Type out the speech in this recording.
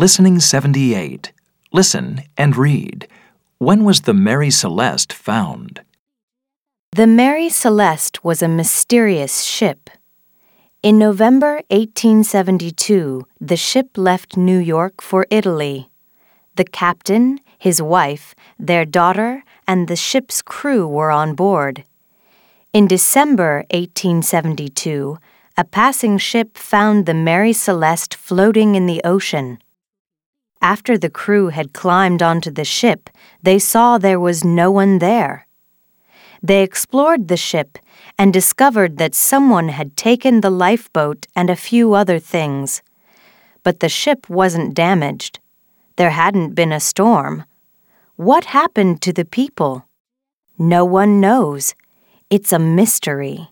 Listening 78. Listen and read. When was the Mary Celeste found? The Mary Celeste was a mysterious ship. In November 1872, the ship left New York for Italy. The captain, his wife, their daughter, and the ship's crew were on board. In December 1872, a passing ship found the Mary Celeste floating in the ocean. After the crew had climbed onto the ship, they saw there was no one there. They explored the ship and discovered that someone had taken the lifeboat and a few other things. But the ship wasn't damaged. There hadn't been a storm. What happened to the people? No one knows. It's a mystery.